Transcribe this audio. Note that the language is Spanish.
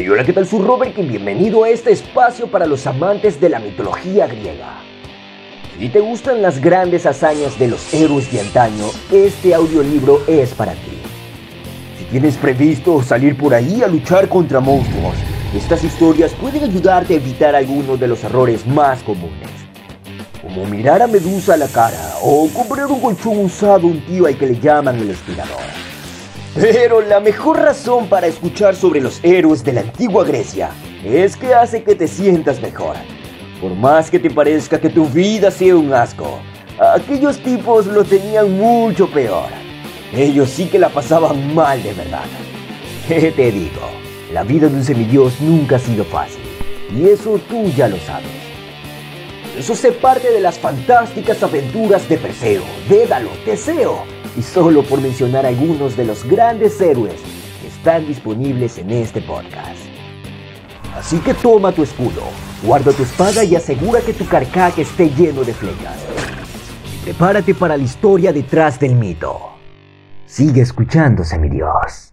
Hey, hola, ¿qué tal? Soy Robert y bienvenido a este espacio para los amantes de la mitología griega. Si te gustan las grandes hazañas de los héroes de antaño, este audiolibro es para ti. Si tienes previsto salir por ahí a luchar contra monstruos, estas historias pueden ayudarte a evitar algunos de los errores más comunes. Como mirar a Medusa a la cara o comprar un colchón usado a un tío al que le llaman el espirador. Pero la mejor razón para escuchar sobre los héroes de la antigua Grecia es que hace que te sientas mejor. Por más que te parezca que tu vida sea un asco, aquellos tipos lo tenían mucho peor. Ellos sí que la pasaban mal de verdad. ¿Qué te digo? La vida de un semidios nunca ha sido fácil. Y eso tú ya lo sabes. Eso se parte de las fantásticas aventuras de Perseo, Dédalo, Teseo, y solo por mencionar algunos de los grandes héroes que están disponibles en este podcast. Así que toma tu escudo, guarda tu espada y asegura que tu carcaje esté lleno de flechas. Prepárate para la historia detrás del mito. Sigue escuchando, semidios.